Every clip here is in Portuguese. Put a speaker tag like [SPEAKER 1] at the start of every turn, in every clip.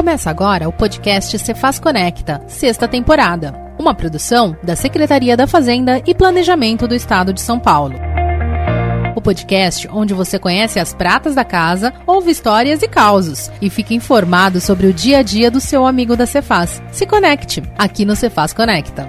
[SPEAKER 1] Começa agora o podcast Cefaz Conecta, sexta temporada, uma produção da Secretaria da Fazenda e Planejamento do Estado de São Paulo. O podcast onde você conhece as pratas da casa, ouve histórias e causos e fica informado sobre o dia a dia do seu amigo da Cefaz. Se conecte aqui no Cefaz Conecta.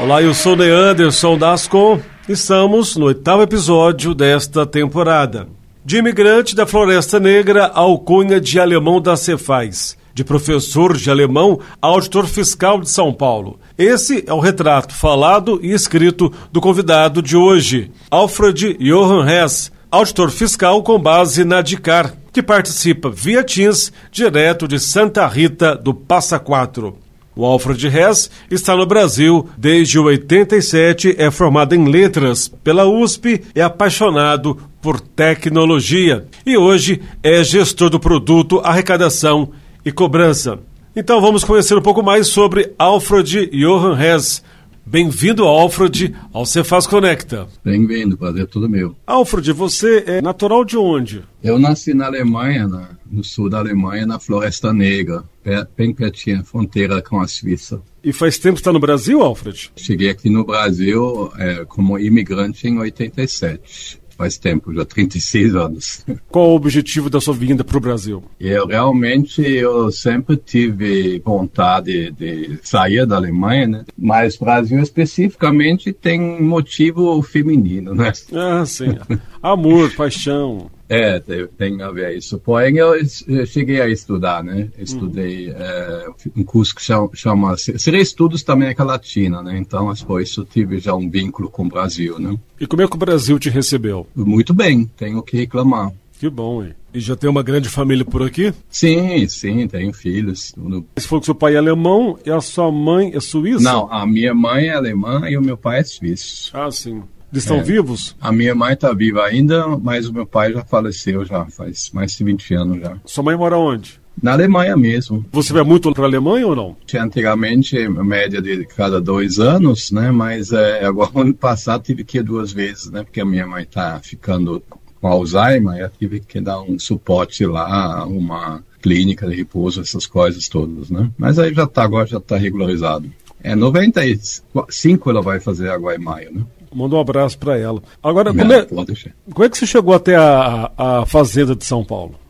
[SPEAKER 2] Olá, eu sou Leanderson Dascon. Estamos no oitavo episódio desta temporada. De imigrante da Floresta Negra, alcunha de alemão da Cefaz. De professor de alemão a auditor fiscal de São Paulo. Esse é o retrato falado e escrito do convidado de hoje, Alfred Johann Hess, auditor fiscal com base na DICAR, que participa via Teams, direto de Santa Rita do Passa Quatro. O Alfred Hess está no Brasil desde 87, é formado em letras pela USP, é apaixonado por tecnologia e hoje é gestor do produto Arrecadação e Cobrança. Então vamos conhecer um pouco mais sobre Alfred Johann Hess. Bem-vindo, Alfred, ao Cefaz Conecta.
[SPEAKER 3] Bem-vindo, prazer é todo meu.
[SPEAKER 2] Alfred, você é natural de onde?
[SPEAKER 3] Eu nasci na Alemanha, na, no sul da Alemanha, na Floresta Negra, bem pertinho, fronteira com a Suíça.
[SPEAKER 2] E faz tempo que está no Brasil, Alfred?
[SPEAKER 3] Cheguei aqui no Brasil é, como imigrante em 87 faz tempo, já 36 anos.
[SPEAKER 2] Qual o objetivo da sua vinda para o Brasil?
[SPEAKER 3] Eu realmente eu sempre tive vontade de sair da Alemanha, né? Mas Brasil especificamente tem motivo feminino, né?
[SPEAKER 2] Ah, sim. Amor, paixão.
[SPEAKER 3] É, tem, tem, a ver isso. Porém, eu, eu cheguei a estudar, né? Estudei uhum. é, um curso que chama, chama Seria Estudos da América Latina, né? Então, por isso tive já um vínculo com o Brasil, né?
[SPEAKER 2] E como é que o Brasil te recebeu?
[SPEAKER 3] Muito bem, tenho que reclamar.
[SPEAKER 2] Que bom, hein? E já tem uma grande família por aqui?
[SPEAKER 3] Sim, sim, tenho filhos.
[SPEAKER 2] Você falou que seu pai é alemão e a sua mãe é suíça?
[SPEAKER 3] Não, a minha mãe é alemã e o meu pai é suíço.
[SPEAKER 2] Ah, sim. Eles estão é. vivos?
[SPEAKER 3] A minha mãe está viva ainda, mas o meu pai já faleceu já faz mais de 20 anos já.
[SPEAKER 2] Sua mãe mora onde?
[SPEAKER 3] Na Alemanha mesmo.
[SPEAKER 2] Você vai muito para a Alemanha ou não?
[SPEAKER 3] Antigamente, média de cada dois anos, né? Mas é, agora, ano passado, tive que ir duas vezes, né? Porque a minha mãe está ficando com Alzheimer, eu tive que dar um suporte lá, uma clínica de repouso, essas coisas todas, né? Mas aí já está, agora já está regularizado. É 95 ela vai fazer agora em maio, né?
[SPEAKER 2] Manda um abraço para ela. Agora, como é, como é que você chegou até a, a Fazenda de São Paulo?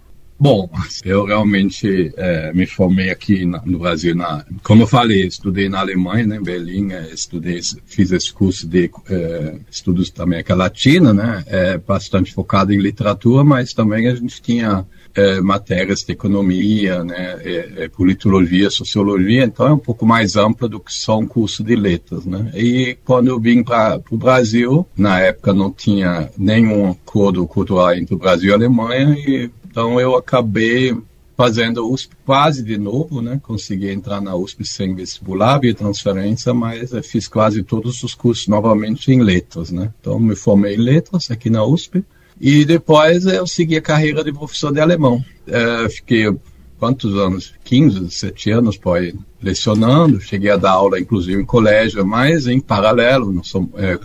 [SPEAKER 3] Bom, eu realmente é, me formei aqui na, no Brasil, na, como eu falei, estudei na Alemanha, né, em Berlim, é, estudei, fiz esse curso de é, estudos da América Latina, né, é, bastante focado em literatura, mas também a gente tinha é, matérias de economia, né, é, é, politologia, sociologia, então é um pouco mais ampla do que só um curso de letras, né. E quando eu vim para o Brasil, na época não tinha nenhum acordo cultural entre o Brasil e a Alemanha, e então eu acabei fazendo USP quase de novo, né? Consegui entrar na USP sem vestibular, via transferência, mas fiz quase todos os cursos novamente em letras, né? Então me formei em letras aqui na USP e depois eu segui a carreira de professor de alemão. É, fiquei quantos anos? 15, 17 anos, pode lecionando, cheguei a dar aula inclusive em colégio, mas em paralelo, não é,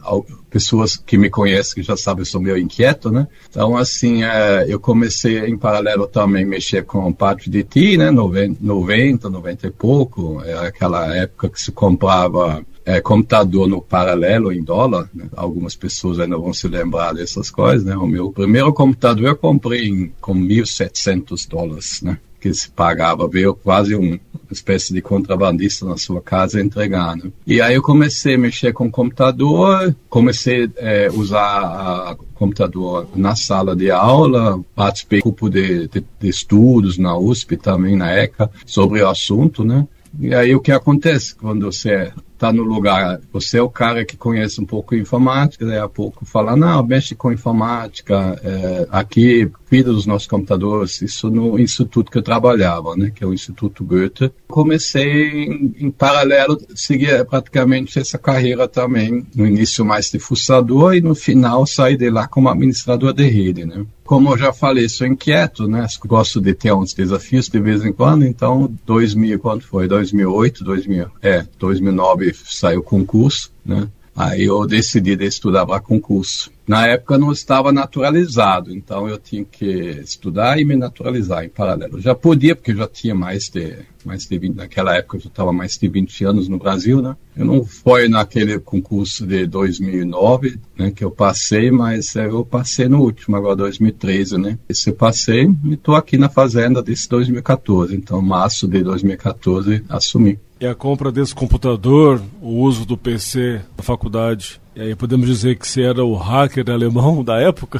[SPEAKER 3] pessoas que me conhecem que já sabem, eu sou meio inquieto, né? Então, assim, é, eu comecei em paralelo também mexer com parte de TI, né? 90, 90, 90 e pouco, é aquela época que se comprava é, computador no paralelo em dólar, né? algumas pessoas ainda vão se lembrar dessas coisas, né? O meu primeiro computador eu comprei em, com 1.700 dólares, né? que se pagava, veio quase um, uma espécie de contrabandista na sua casa entregar. Né? E aí eu comecei a mexer com o computador, comecei a é, usar o computador na sala de aula, participei do grupo de, de, de estudos na USP também, na ECA, sobre o assunto, né? E aí o que acontece quando você está no lugar, você é o cara que conhece um pouco informática, daí a pouco fala, não, mexe com informática, é, aqui cuida dos nossos computadores, isso no instituto que eu trabalhava, né, que é o Instituto Goethe. Comecei em, em paralelo, seguir praticamente essa carreira também, no início mais de fuçador e no final saí de lá como administrador de rede, né. Como eu já falei, sou inquieto, né, gosto de ter uns desafios de vez em quando, então 2000, quando foi? 2008, 2000, é, 2009 saiu o concurso, né? Aí eu decidi de estudar para concurso. Na época não estava naturalizado, então eu tinha que estudar e me naturalizar em paralelo. Já podia, porque já tinha mais de, mais de 20, naquela época eu já estava mais de 20 anos no Brasil, né? Eu não fui naquele concurso de 2009, né, que eu passei, mas eu passei no último, agora 2013, né? Esse eu passei e estou aqui na fazenda desde 2014, então março de 2014 assumi.
[SPEAKER 2] E a compra desse computador, o uso do PC na faculdade, e aí podemos dizer que você era o hacker alemão da época?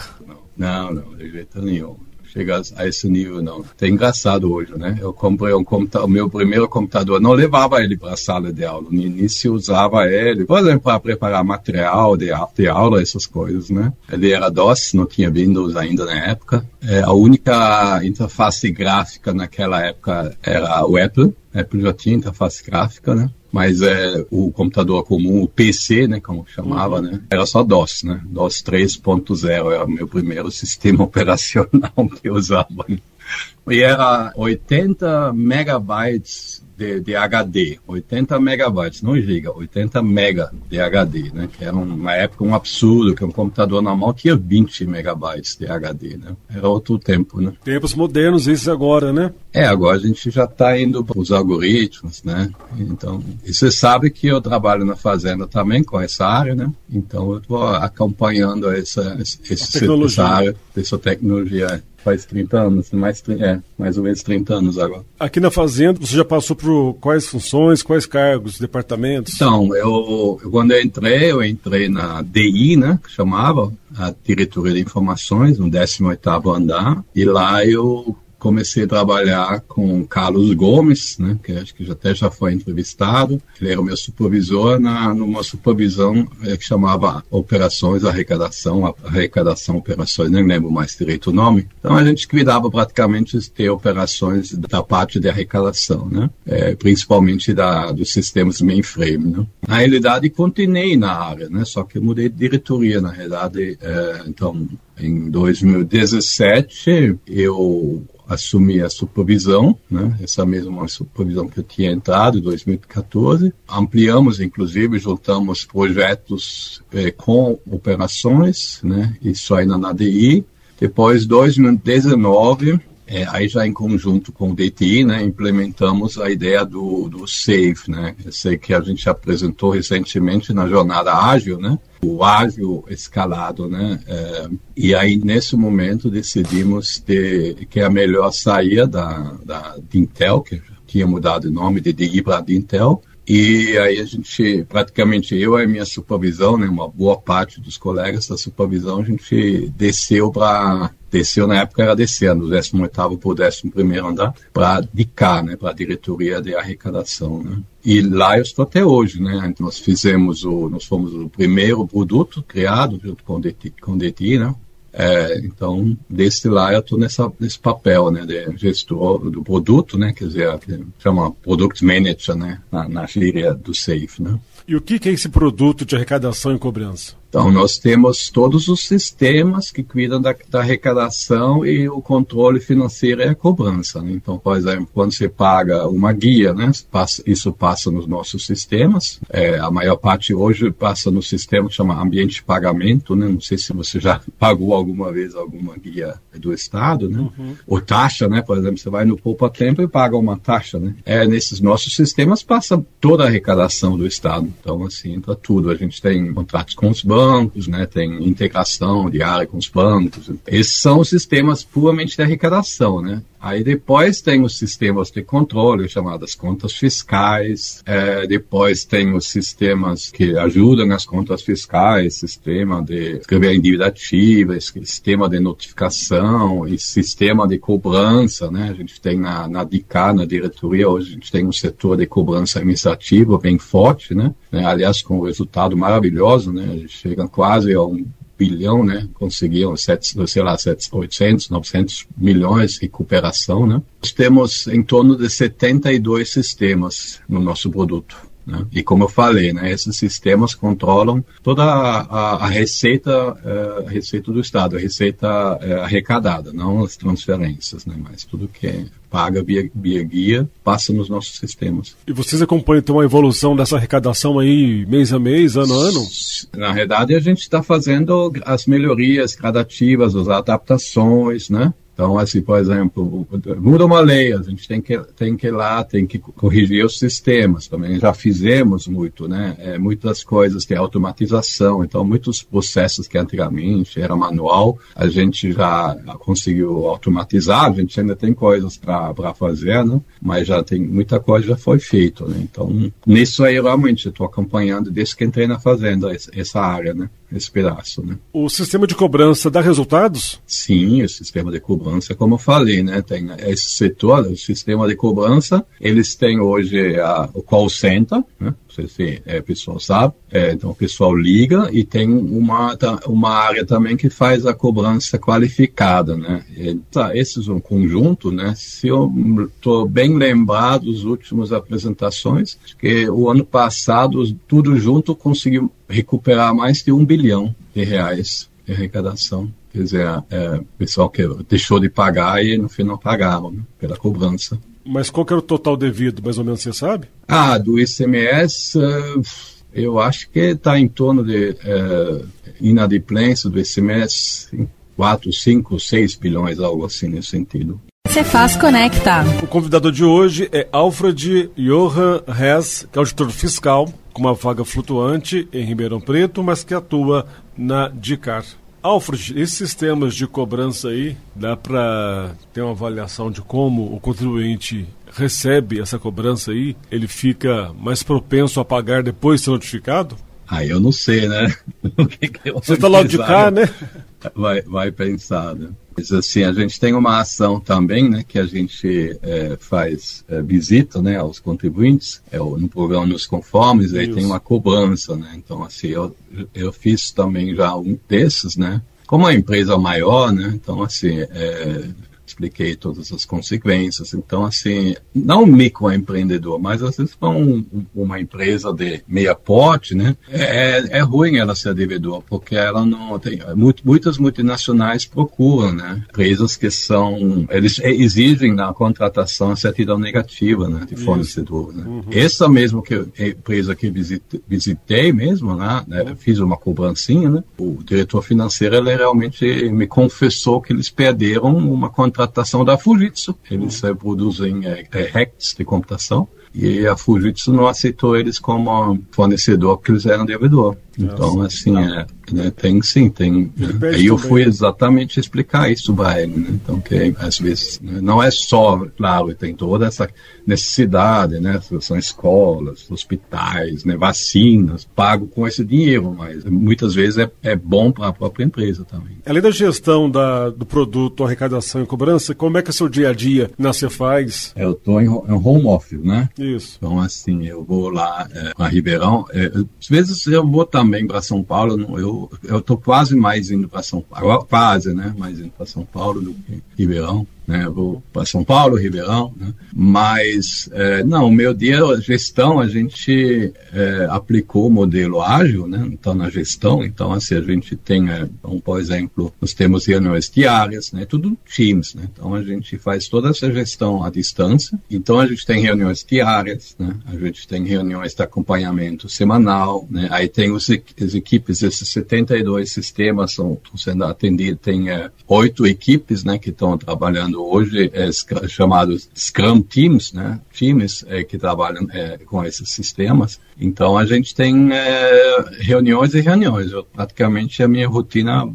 [SPEAKER 3] Não, não, de jeito nenhum. Chega a esse nível, não. É engraçado hoje, né? Eu comprei um computador, meu primeiro computador, não levava ele para a sala de aula. No início usava ele, por exemplo, para preparar material de, de aula, essas coisas, né? Ele era DOS, não tinha Windows ainda na época. É, a única interface gráfica naquela época era o Apple. Já tinha interface gráfica, né? Mas é, o computador comum, o PC, né, como chamava, uhum. né, era só DOS, né? DOS 3.0 era o meu primeiro sistema operacional que eu usava. Né? E era 80 megabytes de, de, HD, 80 megabytes, não giga, 80 mega de HD, né? Que era um, na época um absurdo, que um computador normal tinha 20 megabytes de HD, né? Era outro tempo, né?
[SPEAKER 2] Tempos modernos esses agora, né?
[SPEAKER 3] É, agora a gente já está indo para os algoritmos, né? Então, e você sabe que eu trabalho na fazenda também com essa área, né? Então eu estou acompanhando essa, essa, essa área, essa tecnologia faz 30 anos, mais, é, mais ou menos 30 anos agora.
[SPEAKER 2] Aqui na Fazenda, você já passou por quais funções, quais cargos, departamentos?
[SPEAKER 3] Então, eu, quando eu entrei, eu entrei na DI, né, que chamava, a Diretoria de Informações, no 18º andar, e lá eu comecei a trabalhar com Carlos Gomes, né, que acho que já até já foi entrevistado. Ele era o meu supervisor na numa supervisão é, que chamava Operações Arrecadação, Arrecadação Operações, nem lembro mais direito o nome. Então a gente cuidava praticamente de ter operações da parte de arrecadação, né, é, principalmente da dos sistemas mainframe. Né. Na realidade continuei na área, né, só que mudei de diretoria na realidade. É, então em 2017 eu assumi a supervisão, né? essa mesma supervisão que eu tinha entrado em 2014. Ampliamos, inclusive, juntamos projetos eh, com operações, né? isso ainda na DI. Depois, 2019, é, aí já em conjunto com o DTI, né, implementamos a ideia do, do SAFE, né, eu sei que a gente apresentou recentemente na jornada ágil, né, o ágil escalado, né, é, e aí nesse momento decidimos de, que a melhor saía da, da Intel, que tinha mudado o nome de DI para Intel, e aí a gente, praticamente eu e a minha supervisão, né, uma boa parte dos colegas da supervisão, a gente desceu para desceu na época era descendo, do 18 para o 11 andar, para DICAR, né, para a diretoria de arrecadação. Né. E lá eu estou até hoje, né? Nós fizemos o, nós fomos o primeiro produto criado junto com o DTI, com o DTI né? É, então, desse lá eu estou nesse papel, né, de gestor do produto, né, quer dizer, chama Product Manager, né, na, na gíria do SAFE, né.
[SPEAKER 2] E o que é esse produto de arrecadação e cobrança?
[SPEAKER 3] Então, nós temos todos os sistemas que cuidam da, da arrecadação e o controle financeiro e a cobrança. Né? Então, por exemplo, quando você paga uma guia, né, passa, isso passa nos nossos sistemas. É, a maior parte hoje passa no sistema que chama ambiente de pagamento. Né? Não sei se você já pagou alguma vez alguma guia do Estado. Né? Uhum. Ou taxa, né? por exemplo, você vai no Poupa Tempo e paga uma taxa. Né? É, nesses nossos sistemas passa toda a arrecadação do Estado. Então, assim, entra tudo. A gente tem contratos com os bancos, bancos, né, tem integração diária com os bancos. Esses são os sistemas puramente de arrecadação, né? Aí depois tem os sistemas de controle, chamadas contas fiscais. É, depois tem os sistemas que ajudam as contas fiscais, sistema de escrever a dívida ativa, sistema de notificação e sistema de cobrança, né? A gente tem na, na DICA, na diretoria, hoje a gente tem um setor de cobrança administrativa bem forte, né? Aliás, com um resultado maravilhoso, né? Chega quase a um bilhão, né? Conseguiam, sete, sei lá, 800, 900 milhões de recuperação, né? Nós temos em torno de 72 sistemas no nosso produto. Né? E como eu falei, né, esses sistemas controlam toda a, a, a receita, é, a receita do Estado, a receita é, arrecadada, não as transferências, né, mas tudo que é paga via, via guia passa nos nossos sistemas.
[SPEAKER 2] E vocês acompanham então a evolução dessa arrecadação aí mês a mês, ano a ano?
[SPEAKER 3] Na verdade, a gente está fazendo as melhorias gradativas, as adaptações, né? Então, assim, por exemplo, muda uma lei, a gente tem que, tem que ir lá, tem que corrigir os sistemas também. Já fizemos muito, né? É, muitas coisas que é automatização, então muitos processos que antigamente era manual, a gente já conseguiu automatizar, a gente ainda tem coisas para fazer, né? Mas já tem muita coisa já foi feito, né? Então, nisso aí realmente estou acompanhando desde que entrei na fazenda essa área, né? esse pedaço. Né?
[SPEAKER 2] O sistema de cobrança dá resultados?
[SPEAKER 3] Sim, o sistema de cobrança, como eu falei, né, tem esse setor, o sistema de cobrança, eles têm hoje a, o call center, né, não sei se é, o pessoal sabe, é, então o pessoal liga e tem uma, uma área também que faz a cobrança qualificada, né, e, tá, esses são um conjunto, né, se eu estou bem lembrado dos últimas apresentações, que o ano passado tudo junto conseguiu recuperar mais de um bilhão de reais de arrecadação. Quer dizer, é, o pessoal que deixou de pagar e no final pagaram né, pela cobrança.
[SPEAKER 2] Mas qual que era o total devido, mais ou menos, você sabe?
[SPEAKER 3] Ah, do ICMS, uh, eu acho que está em torno de uh, inadimplência do ICMS em 4, 5, 6 bilhões, algo assim nesse sentido.
[SPEAKER 1] Cefaz Conecta.
[SPEAKER 2] O convidado de hoje é Alfred Johan Hess, que é auditor fiscal, com uma vaga flutuante em Ribeirão Preto, mas que atua na DICAR. Alfred, esses sistemas de cobrança aí, dá para ter uma avaliação de como o contribuinte recebe essa cobrança aí? Ele fica mais propenso a pagar depois de ser notificado?
[SPEAKER 3] Ah, eu não sei, né?
[SPEAKER 2] Você está lá de cá, né?
[SPEAKER 3] Vai, vai pensar, né? Mas assim, a gente tem uma ação também, né, que a gente é, faz é, visita, né, aos contribuintes, é, no programa Nos Conformes, aí tem uma cobrança, né, então assim, eu, eu fiz também já um desses, né, como a empresa maior, né, então assim, é, expliquei todas as consequências. Então, assim, não microempreendedor, mas às vezes para um, uma empresa de meia porte, né, é, é ruim ela ser devedor, porque ela não tem. Muitas multinacionais procuram, né, empresas que são. Eles exigem na contratação a certidão negativa, né, de fornecedor. Né. Uhum. Essa mesmo que empresa que visitei, visitei mesmo, né, né, fiz uma cobrancinha, né, o diretor financeiro ele realmente me confessou que eles perderam uma contratação contratação da Fujitsu. Eles uhum. produzem é, é, hacks de computação e a Fujitsu não aceitou eles como fornecedor porque eles eram devedor. Então, assim, é, né, tem sim, tem. Né? Aí eu fui exatamente explicar isso para ele, né? Então, que às vezes né, não é só, claro, tem toda essa necessidade, né? São escolas, hospitais, né? vacinas, pago com esse dinheiro, mas muitas vezes é, é bom para a própria empresa também.
[SPEAKER 2] Além da gestão da, do produto, arrecadação e cobrança, como é que é o seu dia a dia na Cefaz?
[SPEAKER 3] Eu estou em, em home office, né?
[SPEAKER 2] Isso.
[SPEAKER 3] Então, assim, eu vou lá é, a Ribeirão. É, às vezes eu vou também para São Paulo. Eu eu estou quase mais indo para São Paulo, quase, né? Mais indo para São Paulo do que Ribeirão né? Vou para São Paulo, Ribeirão, né? Mas, é, não, meu dia, gestão, a gente é, aplicou o modelo ágil, né? Então, na gestão, então, assim, a gente tem, é, então, por exemplo, nós temos reuniões diárias, né? Tudo Teams, né? Então, a gente faz toda essa gestão à distância. Então, a gente tem reuniões diárias, né? A gente tem reuniões de acompanhamento semanal, né? Aí tem os, as equipes, esses 72 sistemas são, sendo atendidos, tem é, oito equipes, né? Que estão trabalhando hoje é chamados Scrum Teams, né? Times é, que trabalham é, com esses sistemas. Então a gente tem é, reuniões e reuniões. Eu, praticamente a minha rotina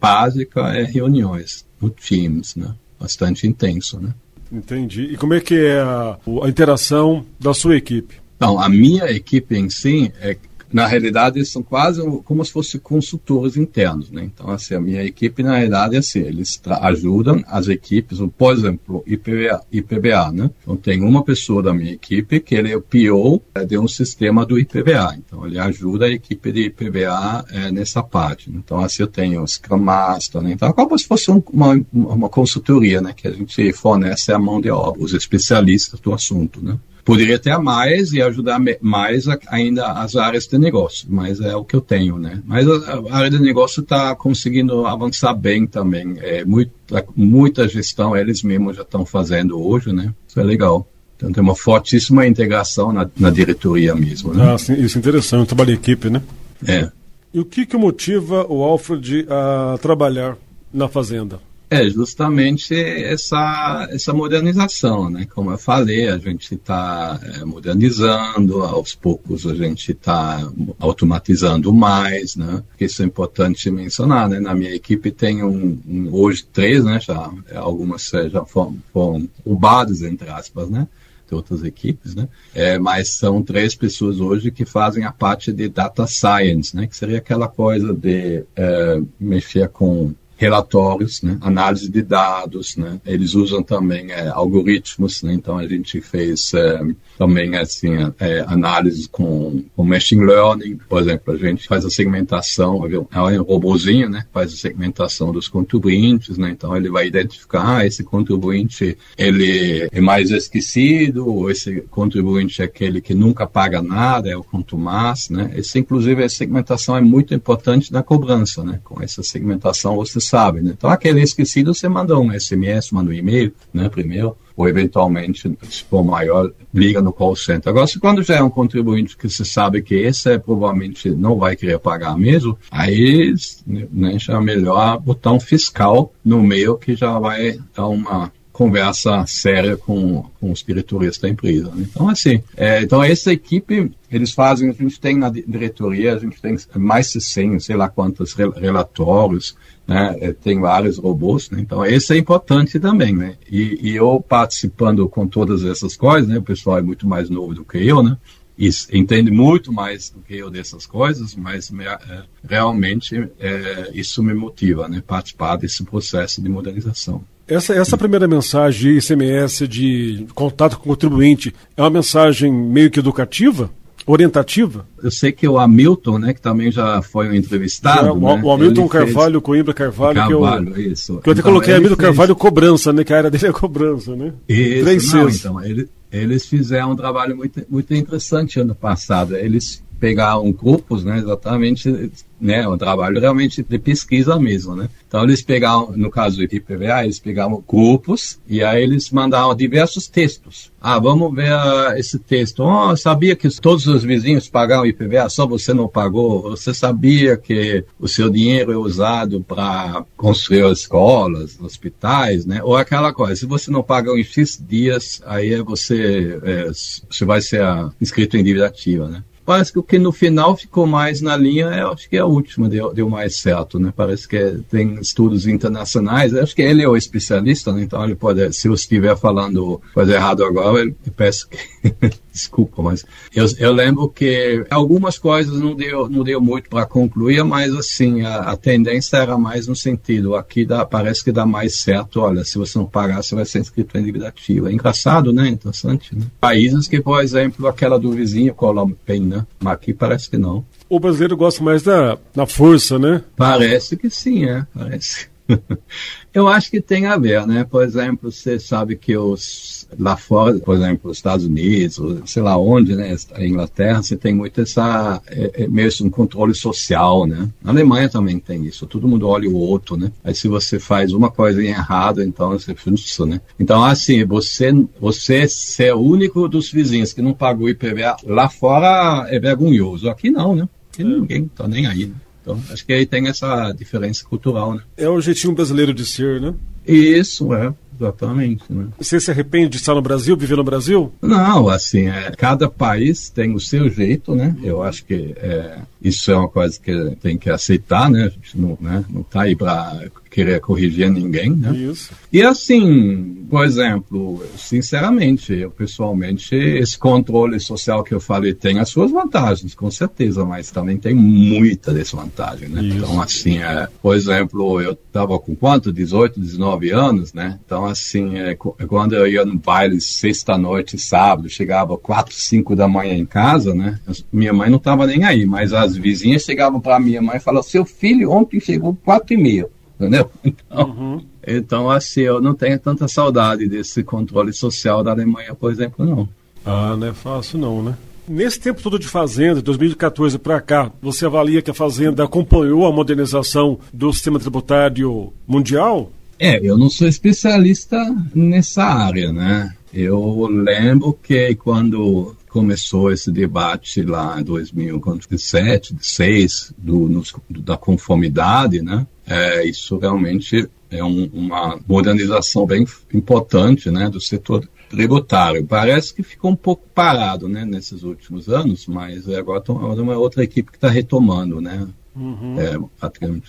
[SPEAKER 3] básica é reuniões no Teams, né? Bastante intenso, né?
[SPEAKER 2] Entendi. E como é que é a, a interação da sua equipe?
[SPEAKER 3] Então, a minha equipe em si é na realidade, eles são quase como se fossem consultores internos, né? Então, assim, a minha equipe, na realidade, é assim, eles ajudam as equipes, por exemplo, IPBA, IPBA, né? Então, tem uma pessoa da minha equipe que ele é o PO é, de um sistema do IPBA. Então, ele ajuda a equipe de IPBA é, nessa parte. Né? Então, assim, eu tenho o Scrum Master, né? Então, é como se fosse um, uma, uma consultoria, né? Que a gente fornece a mão de obra, os especialistas do assunto, né? Poderia ter mais e ajudar mais ainda as áreas de negócio, mas é o que eu tenho, né? Mas a, a área de negócio está conseguindo avançar bem também. É muita, muita gestão eles mesmos já estão fazendo hoje, né? Isso é legal. Então tem uma fortíssima integração na, na diretoria mesmo. Né?
[SPEAKER 2] Ah, sim, isso é interessante, trabalho em equipe, né?
[SPEAKER 3] É.
[SPEAKER 2] E o que, que motiva o Alfred a trabalhar na fazenda?
[SPEAKER 3] É justamente essa, essa modernização, né? Como eu falei, a gente está é, modernizando, aos poucos a gente está automatizando mais, né? Isso é importante mencionar, né? Na minha equipe tem um, um hoje três, né? Já algumas já foram, foram roubadas entre aspas, né? outras equipes, né? É, mas são três pessoas hoje que fazem a parte de data science, né? Que seria aquela coisa de é, mexer com relatórios, né? análise de dados, né? eles usam também é, algoritmos, né? então a gente fez é, também assim é, análise com, com machine learning, por exemplo, a gente faz a segmentação, é um robozinho, né? faz a segmentação dos contribuintes, né? então ele vai identificar ah, esse contribuinte ele é mais esquecido, ou esse contribuinte é aquele que nunca paga nada, é o contumaz, né? Esse, inclusive, a segmentação é muito importante na cobrança, né? Com essa segmentação você sabe, né? Então, aquele esquecido, você manda um SMS, manda um e-mail, né, primeiro, ou eventualmente, se for maior, liga no call center. Agora, se quando já é um contribuinte que você sabe que esse é, provavelmente não vai querer pagar mesmo, aí né, já é melhor botar um fiscal no meio que já vai dar uma conversa séria com, com os diretores da empresa. Né? Então, assim, é, então essa equipe, eles fazem, a gente tem na diretoria, a gente tem mais de 100, sei lá quantos relatórios, né? É, tem vários robôs, né? então esse é importante também, né? E, e, eu participando com todas essas coisas, né? O pessoal é muito mais novo do que eu, né? E entende muito mais do que eu dessas coisas, mas me, é, realmente é, isso me motiva, né? Participar desse processo de modernização.
[SPEAKER 2] Essa, essa primeira mensagem ICMS, de contato com o contribuinte, é uma mensagem meio que educativa? orientativa?
[SPEAKER 3] Eu sei que o Hamilton, né, que também já foi um entrevistado. Já,
[SPEAKER 2] o,
[SPEAKER 3] né,
[SPEAKER 2] o Hamilton Carvalho, fez... Coimbra Carvalho,
[SPEAKER 3] Carvalho
[SPEAKER 2] que eu,
[SPEAKER 3] isso.
[SPEAKER 2] Que eu até então, coloquei Hamilton fez... Carvalho cobrança, né, que a área dele é cobrança, né?
[SPEAKER 3] Isso, não, então, ele, eles fizeram um trabalho muito, muito interessante ano passado. Eles pegaram grupos, né, exatamente, né, um trabalho realmente de pesquisa mesmo, né. Então eles pegaram, no caso do IPVA, eles pegaram grupos e aí eles mandaram diversos textos. Ah, vamos ver uh, esse texto. Oh, sabia que todos os vizinhos pagaram IPVA, só você não pagou? Você sabia que o seu dinheiro é usado para construir escolas, hospitais, né? Ou aquela coisa, se você não paga em X dias, aí você, é, você vai ser uh, inscrito em dívida ativa, né? Parece que o que no final ficou mais na linha, acho que é a última, deu, deu mais certo, né? Parece que é, tem estudos internacionais, acho que ele é o especialista, né? Então ele pode, se eu estiver falando coisa errada agora, eu peço que desculpa, mas eu, eu lembro que algumas coisas não deu, não deu muito para concluir, mas assim, a, a, tendência era mais no sentido, aqui dá, parece que dá mais certo, olha, se você não pagar, você vai ser inscrito em dívida ativa. É engraçado, né? Interessante, né? Países que, por exemplo, aquela do vizinho, Colômbia, tem, né? Mas aqui parece que não.
[SPEAKER 2] O brasileiro gosta mais da, da força, né?
[SPEAKER 3] Parece que sim, é, parece. Eu acho que tem a ver, né? Por exemplo, você sabe que os lá fora, por exemplo, os Estados Unidos, sei lá onde, né? A Inglaterra, você tem muito essa é, é mesmo um controle social, né? Na Alemanha também tem isso. Todo mundo olha o outro, né? Aí se você faz uma coisa errada, então você frustra, né? Então assim, você você ser o único dos vizinhos que não pagou IPVA lá fora é vergonhoso. Aqui não, né? Aqui ninguém tá nem aí. Né? Então, acho que aí tem essa diferença cultural, né?
[SPEAKER 2] É o jeitinho brasileiro de ser, né?
[SPEAKER 3] Isso, é. Exatamente. Né?
[SPEAKER 2] Você se arrepende de estar no Brasil, viver no Brasil?
[SPEAKER 3] Não, assim, é, cada país tem o seu jeito, né? Eu acho que é, isso é uma coisa que tem que aceitar, né? A gente não, né, não tá aí para querer corrigir ninguém, né?
[SPEAKER 2] Isso.
[SPEAKER 3] E assim, por exemplo, sinceramente, eu pessoalmente, esse controle social que eu falei tem as suas vantagens, com certeza, mas também tem muita desvantagem, né? Isso. Então, assim, é, por exemplo, eu estava com quanto? 18, 19 anos, né? Então, assim, é, quando eu ia no baile sexta-noite, sábado, chegava 4, 5 da manhã em casa, né? Minha mãe não estava nem aí, mas as vizinhas chegavam para minha mãe e falavam: seu filho ontem chegou 4 e meia entendeu? Então, uhum. então, assim, eu não tenho tanta saudade desse controle social da Alemanha, por exemplo, não.
[SPEAKER 2] Ah, não é fácil não, né? Nesse tempo todo de Fazenda, de 2014 para cá, você avalia que a Fazenda acompanhou a modernização do sistema tributário mundial?
[SPEAKER 3] É, eu não sou especialista nessa área, né? Eu lembro que quando começou esse debate lá em 2007, 2006, do, no, da conformidade, né? É, isso realmente é um, uma modernização bem importante, né, do setor tributário. Parece que ficou um pouco parado, né, nesses últimos anos, mas agora tem uma outra equipe que está retomando, né, uhum. é,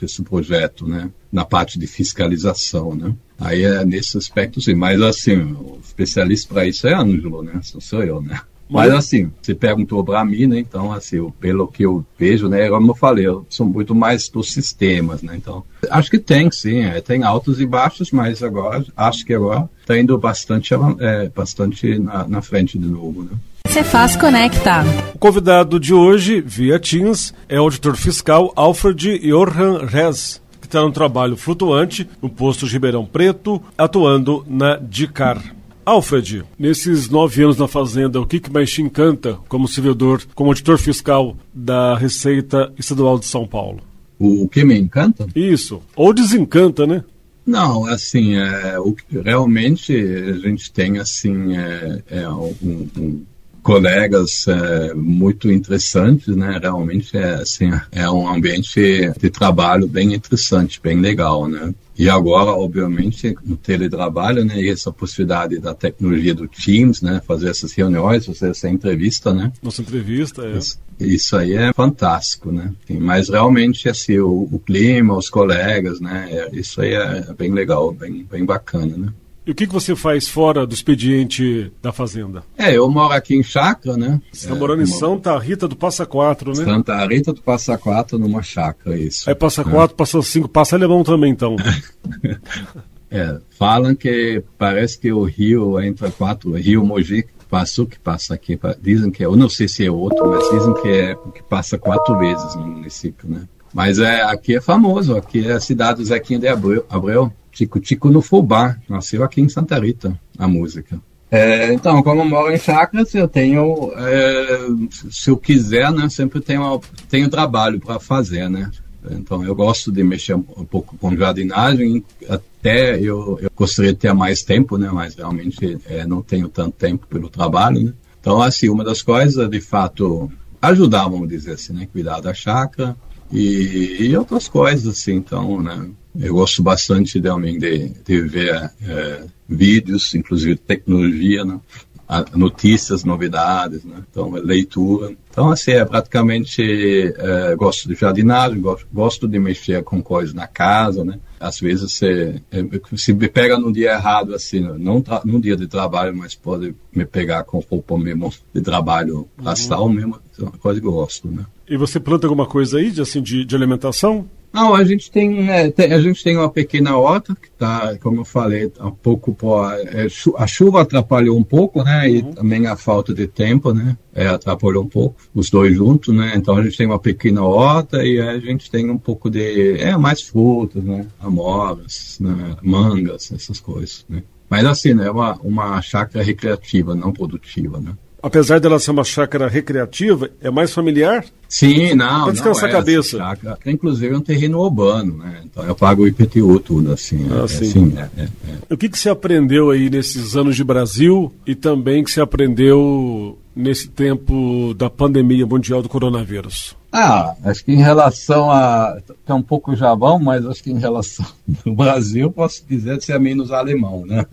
[SPEAKER 3] esse projeto, né, na parte de fiscalização, né. Aí é nesse aspecto sim, mas assim, o especialista para isso é Ângelo, né, não sou eu, né. Mas assim, você perguntou para mim, né? Então, assim, pelo que eu vejo, né? Como eu falei, eu sou muito mais dos sistemas, né? Então, acho que tem, sim, é, tem altos e baixos, mas agora, acho que agora está indo bastante, é, bastante na, na frente de novo, né?
[SPEAKER 1] Você faz conectar.
[SPEAKER 2] O convidado de hoje, via Teams, é o auditor fiscal Alfred Johan Rez, que está no trabalho flutuante no posto de Ribeirão Preto, atuando na DICAR. Alfred, nesses nove anos na Fazenda, o que, que mais te encanta como servidor, como auditor fiscal da Receita Estadual de São Paulo?
[SPEAKER 3] O que me encanta?
[SPEAKER 2] Isso. Ou desencanta, né?
[SPEAKER 3] Não, assim, é, o que realmente a gente tem, assim, é, é um, um colegas é, muito interessantes, né? Realmente é assim, é um ambiente de trabalho bem interessante, bem legal, né? E agora, obviamente, no teletrabalho, né, e essa possibilidade da tecnologia do Teams, né, fazer essas reuniões, fazer essa entrevista, né?
[SPEAKER 2] Nossa entrevista, é.
[SPEAKER 3] Isso, isso aí é fantástico, né? Mas realmente, assim, o, o clima, os colegas, né, isso aí é bem legal, bem, bem bacana, né?
[SPEAKER 2] E o que, que você faz fora do expediente da Fazenda?
[SPEAKER 3] É, eu moro aqui em chácara, né?
[SPEAKER 2] Você está é, morando em Santa Rita do Passa Quatro, né?
[SPEAKER 3] Santa Rita do Passa Quatro, numa chácara, isso.
[SPEAKER 2] Aí Passa Quatro, é. Passa Cinco, Passa Alemão também, então.
[SPEAKER 3] é, falam que parece que o rio entra quatro, Rio Mogi, passou que passa aqui, dizem que é, eu não sei se é outro, mas dizem que é porque passa quatro vezes no município, né? Mas é, aqui é famoso, aqui é a cidade do Zequinha de Abreu, Abreu Tico Tico no Fubá, nasceu aqui em Santa Rita, a música. É, então, como eu moro em chácaras, eu tenho, é, se eu quiser, né, sempre tenho, tenho trabalho para fazer, né. Então, eu gosto de mexer um pouco com jardinagem, até eu, eu gostaria de ter mais tempo, né, mas realmente é, não tenho tanto tempo pelo trabalho, né. Então, assim, uma das coisas, de fato, ajudar, vamos dizer assim, né, cuidar da chácara e, e outras coisas, assim, então, né, eu gosto bastante também de, de ver é, vídeos, inclusive tecnologia, né? notícias, novidades, né? então leitura. Então assim é praticamente é, gosto de jardinagem, gosto, gosto de mexer com coisas na casa, né? Às vezes você é, se me pega num dia errado assim, não num dia de trabalho, mas pode me pegar com roupa mesmo de trabalho astral uhum. mesmo, é uma coisa que eu gosto, né?
[SPEAKER 2] E você planta alguma coisa aí de assim de, de alimentação?
[SPEAKER 3] Não, a gente tem, é, tem, a gente tem uma pequena horta que está, como eu falei, tá um pouco é, a chuva atrapalhou um pouco, né? E uhum. também a falta de tempo, né? É, atrapalhou um pouco os dois juntos, né? Então a gente tem uma pequena horta e a gente tem um pouco de é mais frutas, né? Amoras, né? mangas, essas coisas, né? Mas assim, né? É uma uma chácara recreativa, não produtiva, né?
[SPEAKER 2] Apesar dela ser uma chácara recreativa, é mais familiar?
[SPEAKER 3] Sim, não.
[SPEAKER 2] Para descansar
[SPEAKER 3] não,
[SPEAKER 2] a cabeça.
[SPEAKER 3] Chácara, inclusive é um terreno urbano, né? Então eu pago o IPTU tudo, assim.
[SPEAKER 2] Ah, é, sim. Assim, é, é, é, o que, que você aprendeu aí nesses anos de Brasil e também que você aprendeu nesse tempo da pandemia mundial do coronavírus?
[SPEAKER 3] Ah, acho que em relação a. É um pouco Javão, mas acho que em relação ao Brasil, posso dizer que é menos alemão, né?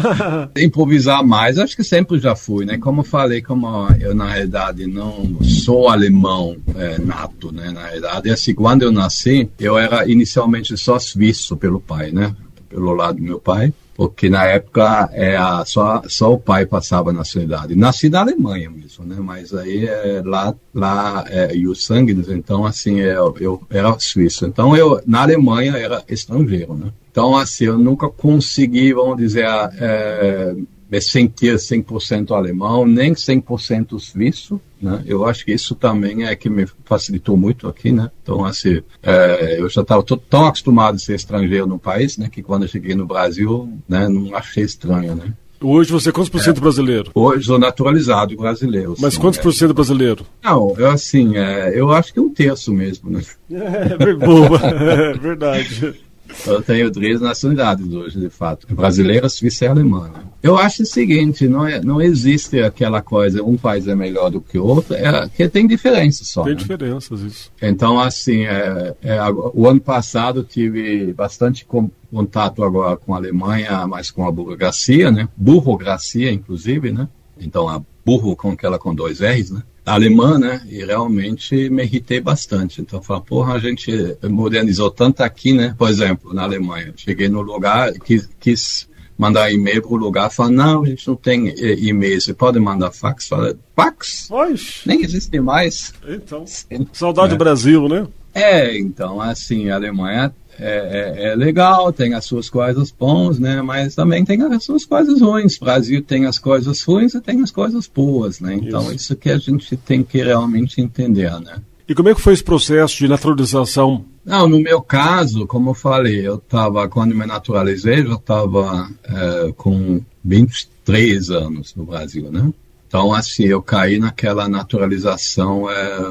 [SPEAKER 3] Improvisar mais, acho que sempre já fui, né? Como eu falei, como eu na realidade não sou alemão é, nato, né? Na realidade, assim, quando eu nasci, eu era inicialmente só suíço pelo pai, né? Pelo lado do meu pai porque na época é a, só, só o pai passava nacionalidade. Nasci na Alemanha mesmo, né? Mas aí é, lá, lá é, e o sangue, então assim, é, eu era suíço. Então eu, na Alemanha, era estrangeiro, né? Então assim, eu nunca consegui, vamos dizer, é, me sentir 100% alemão, nem 100% suíço, né? Eu acho que isso também é que me facilitou muito aqui, né? Então, assim, é, eu já estava tão acostumado a ser estrangeiro no país, né? Que quando eu cheguei no Brasil, né? Não achei estranho, né?
[SPEAKER 2] Hoje você é quantos por cento é. brasileiro?
[SPEAKER 3] Hoje sou naturalizado brasileiro.
[SPEAKER 2] Mas sim, quantos é. por cento brasileiro?
[SPEAKER 3] Não, eu assim, é, eu acho que um terço mesmo, né?
[SPEAKER 2] É, boa, é verdade.
[SPEAKER 3] Eu tenho três nacionalidades hoje, de fato. Brasileira, suíça e alemã. Né? Eu acho o seguinte, não, é, não existe aquela coisa, um país é melhor do que o outro, é que tem diferenças só.
[SPEAKER 2] Tem
[SPEAKER 3] né?
[SPEAKER 2] diferenças, isso.
[SPEAKER 3] Então, assim, é, é, o ano passado tive bastante contato agora com a Alemanha, mas com a burocracia, né? Burocracia, inclusive, né? Então, a burro com aquela com dois R's, né? Alemã, né? E realmente me irritei bastante. Então, falei, porra, a gente modernizou tanto aqui, né? Por exemplo, na Alemanha. Cheguei no lugar, quis, quis mandar e-mail para o lugar, falou, não, a gente não tem e-mail, você pode mandar fax? Fala, fax?
[SPEAKER 2] Oxe.
[SPEAKER 3] Nem existe mais.
[SPEAKER 2] Então, saudade é. do Brasil, né?
[SPEAKER 3] É, então, assim, a Alemanha é, é, é, legal, tem as suas coisas bons, né? Mas também tem as suas coisas ruins. O Brasil tem as coisas ruins e tem as coisas boas, né? Então isso, isso que a gente tem que realmente entender, né?
[SPEAKER 2] E como é que foi esse processo de naturalização?
[SPEAKER 3] Não, no meu caso, como eu falei, eu estava, quando me naturalizei, eu estava é, com 23 anos no Brasil, né? Então, assim, eu caí naquela naturalização é,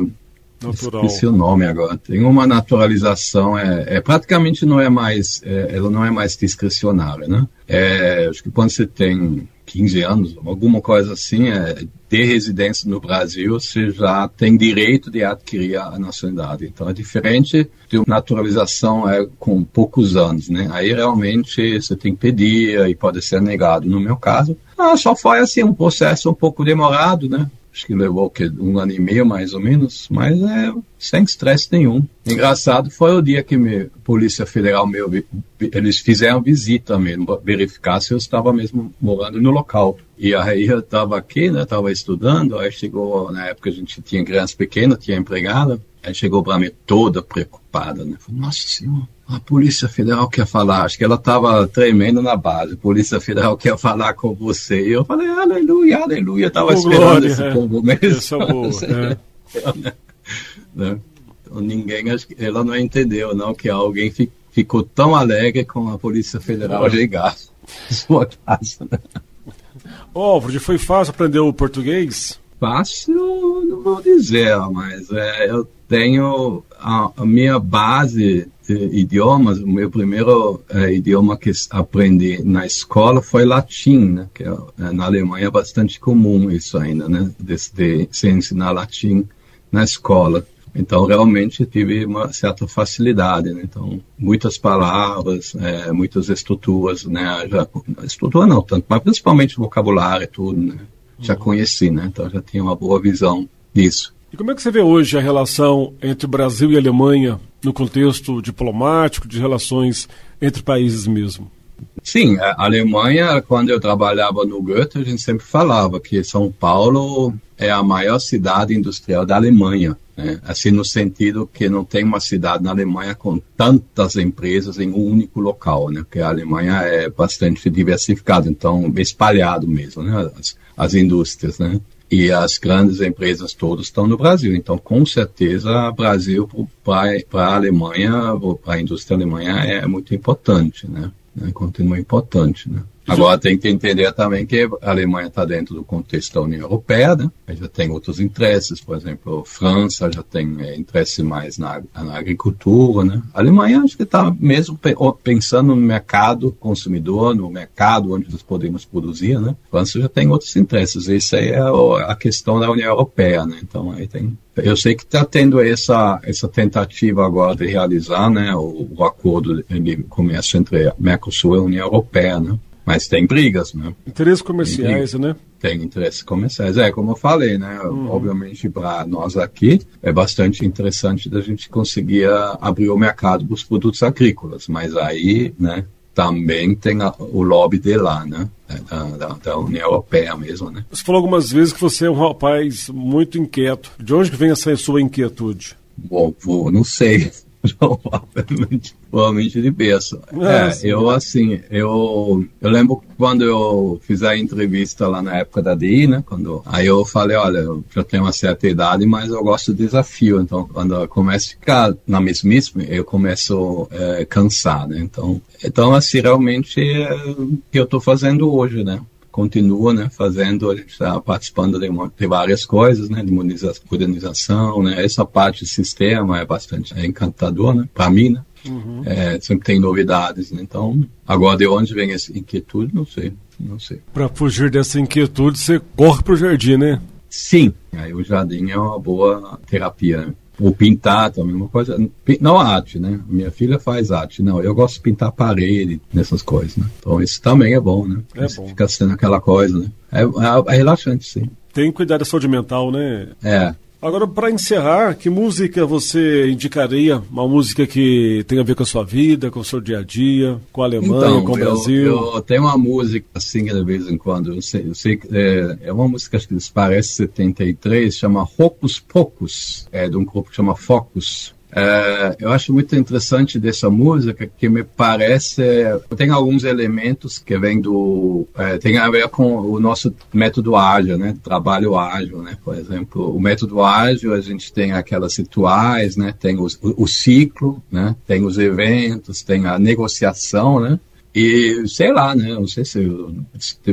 [SPEAKER 3] Natural. Esqueci o nome agora. Tem uma naturalização, é, é praticamente não é mais, é, ela não é mais discricionária, né? É, acho que quando você tem 15 anos, alguma coisa assim, é, de residência no Brasil, você já tem direito de adquirir a nacionalidade. Então é diferente de uma naturalização é, com poucos anos, né? Aí realmente você tem que pedir e pode ser negado. No meu caso, ah, só foi assim um processo um pouco demorado, né? Acho que levou que, um ano e meio mais ou menos, mas é sem estresse nenhum. Engraçado foi o dia que a Polícia Federal meu, eles fizeram visita mesmo, verificar se eu estava mesmo morando no local. E aí eu estava aqui, né, estava estudando, aí chegou, na época a gente tinha criança pequena, tinha empregada, aí chegou para mim toda preocupada, né, falei, nossa senhora, a Polícia Federal quer falar, acho que ela estava tremendo na base, a Polícia Federal quer falar com você. E eu falei, aleluia, aleluia, estava esperando glória, esse é. povo mesmo. Essa boa, é. né? Então, ninguém, ela não entendeu, não, que alguém fi, ficou tão alegre com a Polícia Federal chegar à sua casa. Né?
[SPEAKER 2] Oh, foi fácil aprender o português?
[SPEAKER 3] Fácil, não vou dizer, mas é, eu tenho a, a minha base idiomas, o meu primeiro é, idioma que aprendi na escola foi latim, né? que é, é, na Alemanha é bastante comum isso ainda, né? De, de se ensinar latim na escola. Então, realmente tive uma certa facilidade, né? Então, muitas palavras, é, muitas estruturas, né? Já, estrutura não tanto, mas principalmente vocabulário e tudo, né? Já uhum. conheci, né? Então, já tinha uma boa visão disso.
[SPEAKER 2] E como é que você vê hoje a relação entre Brasil e Alemanha no contexto diplomático, de relações entre países mesmo?
[SPEAKER 3] Sim, a Alemanha, quando eu trabalhava no Goethe, a gente sempre falava que São Paulo é a maior cidade industrial da Alemanha. Né? Assim, no sentido que não tem uma cidade na Alemanha com tantas empresas em um único local, né? Porque a Alemanha é bastante diversificada, então espalhado mesmo, né? As, as indústrias, né? E as grandes empresas todas estão no Brasil. Então, com certeza, Brasil para a Alemanha, para a indústria alemã é muito importante, né? É, continua importante, né? Agora tem que entender também que a Alemanha está dentro do contexto da União Europeia, né? já tem outros interesses, por exemplo, França já tem é, interesse mais na, na, agricultura, né? A Alemanha acho que está mesmo pensando no mercado consumidor, no mercado onde nós podemos produzir, né? A França já tem outros interesses. Isso aí é a questão da União Europeia, né? Então aí tem eu sei que está tendo essa, essa tentativa agora de realizar né, o, o acordo de comércio entre Mercosul e União Europeia, né? Mas tem brigas, né?
[SPEAKER 2] Interesses comerciais, tem, né?
[SPEAKER 3] Tem interesses comerciais. É, como eu falei, né? Hum. Obviamente, para nós aqui, é bastante interessante da gente conseguir abrir o mercado para os produtos agrícolas. Mas aí, né? Também tem a, o lobby de lá, né? É, da, da, da, União Europeia mesmo, né?
[SPEAKER 2] Você falou algumas vezes que você é um rapaz muito inquieto. De onde vem essa sua inquietude?
[SPEAKER 3] Bom, não sei. Provavelmente, provavelmente de berço. É, é eu assim, eu, eu lembro quando eu fiz a entrevista lá na época da DI, né? Quando, aí eu falei, olha, eu já tenho uma certa idade, mas eu gosto de desafio. Então, quando eu começo a ficar na mesmice, eu começo a é, cansar, né? Então, então assim, realmente é o que eu estou fazendo hoje, né? Continua, né, fazendo, a gente está participando de, de, várias coisas, né, de modernização, né, essa parte do sistema é bastante é encantador, né, para mim, né, uhum. é, sempre tem novidades, né, então, agora de onde vem essa inquietude, não sei, não sei.
[SPEAKER 2] Para fugir dessa inquietude, você corre pro jardim, né?
[SPEAKER 3] Sim, aí o jardim é uma boa terapia, né? Ou pintar também, uma coisa. Não arte, né? Minha filha faz arte. Não, eu gosto de pintar parede, nessas coisas, né? Então isso também é bom, né? É bom. Fica sendo aquela coisa, né? É, é, é relaxante, sim.
[SPEAKER 2] Tem que cuidar da saúde mental, né?
[SPEAKER 3] É.
[SPEAKER 2] Agora, para encerrar, que música você indicaria? Uma música que tem a ver com a sua vida, com o seu dia a dia, com a Alemanha, então, com o Brasil?
[SPEAKER 3] Eu, eu tenho uma música assim de vez em quando. Eu sei, eu sei é, é uma música que parece 73, chama Rocos Pocos, é de um grupo que chama Focus. É, eu acho muito interessante dessa música que me parece tem alguns elementos que vêm do é, tem a ver com o nosso método ágil, né? Trabalho ágil, né? Por exemplo, o método ágil a gente tem aquelas rituais, né? Tem os, o, o ciclo, né? Tem os eventos, tem a negociação, né? E sei lá, né? Não sei se eu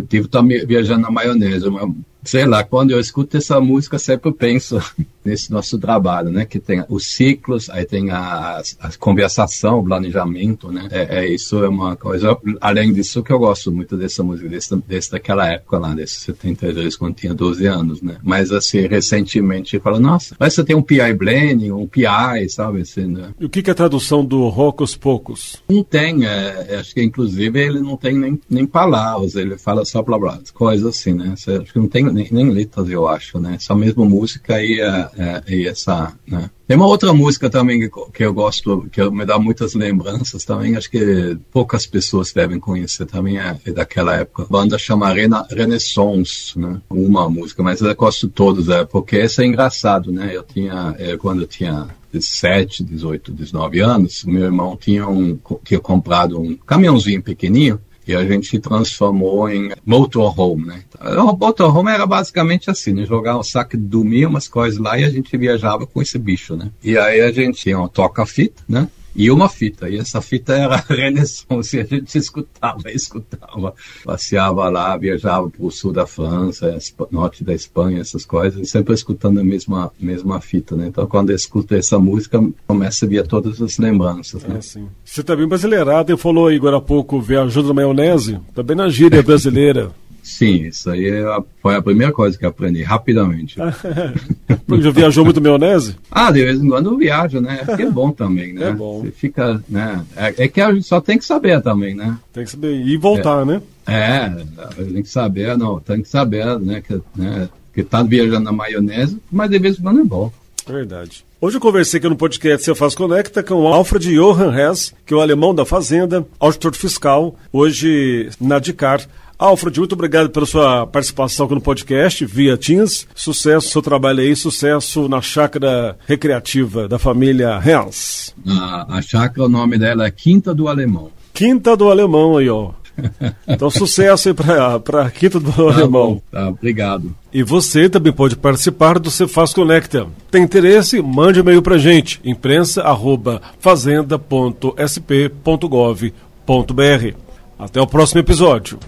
[SPEAKER 3] estar viajando na maionese, mas sei lá, quando eu escuto essa música, sempre penso nesse nosso trabalho, né? Que tem os ciclos, aí tem a, a conversação, o planejamento, né? É, é, isso é uma coisa, além disso, que eu gosto muito dessa música, desse, desse daquela época lá, desse 72, quando tinha 12 anos, né? Mas, assim, recentemente, eu falo, nossa, mas você tem um PI blending, um PI, sabe, assim, né?
[SPEAKER 2] E o que, que é a tradução do Rocos Pocos?
[SPEAKER 3] Não tem, é, acho que, inclusive, ele não tem nem, nem palavras, ele fala só blá blá, coisas assim, né? Você, acho que não tem nem, nem letras, eu acho, né? Só mesmo música e, é, é, e essa, né? Tem uma outra música também que, que eu gosto, que me dá muitas lembranças também, acho que poucas pessoas devem conhecer também, é, é daquela época. A banda chama Rena, Renaissance, né? Uma música, mas eu gosto todas, é, porque essa é engraçado, né? Eu tinha, é, quando eu tinha 17, 18, 19 anos, meu irmão tinha, um, tinha comprado um caminhãozinho pequenininho, e a gente transformou em motorhome, né? O motorhome era basicamente assim, né? Jogar um saco de dormir, umas coisas lá e a gente viajava com esse bicho, né? E aí a gente tinha um toca-fita, né? E uma fita. E essa fita era a Renaissance. A gente escutava, escutava, passeava lá, viajava para o sul da França, norte da Espanha, essas coisas, sempre escutando a mesma, mesma fita, né? Então, quando eu escuto essa música, começa a vir todas as lembranças, né? É.
[SPEAKER 2] Você está bem brasileirado, e falou agora há pouco, viajou na maionese, também na gíria brasileira.
[SPEAKER 3] Sim, isso aí é foi a primeira coisa que aprendi rapidamente.
[SPEAKER 2] Já viajou muito maionese?
[SPEAKER 3] Ah, de vez em quando eu viajo, né? É, é bom também, né? É bom. Você fica, né? É, é, que a gente só tem que saber também, né?
[SPEAKER 2] Tem que saber e voltar,
[SPEAKER 3] é,
[SPEAKER 2] né?
[SPEAKER 3] É, tem que saber, não, tem que saber, né? Que, né, que tá viajando na maionese, mas de vez em quando é bom.
[SPEAKER 2] Verdade. Hoje eu conversei aqui no podcast Você Faz Conecta com o Alfred Johann Hess, que é o alemão da Fazenda, auditor fiscal, hoje na DICAR. Alfred, muito obrigado pela sua participação aqui no podcast via Teams. Sucesso no seu trabalho aí, sucesso na chácara recreativa da família Hens.
[SPEAKER 3] A, a chácara, o nome dela é Quinta do Alemão.
[SPEAKER 2] Quinta do Alemão aí, ó. Então, sucesso aí para a Quinta do tá Alemão.
[SPEAKER 3] Bom, tá, obrigado.
[SPEAKER 2] E você também pode participar do Cefaz Conecta. Tem interesse? Mande um e-mail para gente, imprensa.fazenda.sp.gov.br. Até o próximo episódio.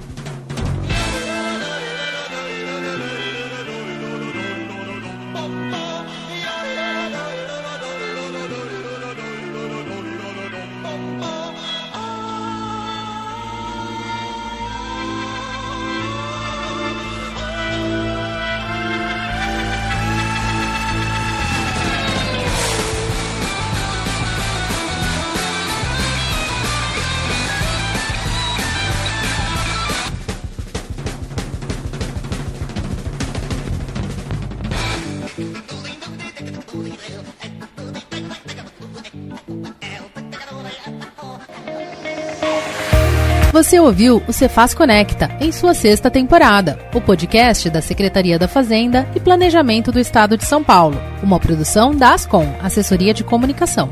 [SPEAKER 1] Ouviu o Cefaz Conecta em sua sexta temporada, o podcast da Secretaria da Fazenda e Planejamento do Estado de São Paulo, uma produção da Ascom, Assessoria de Comunicação.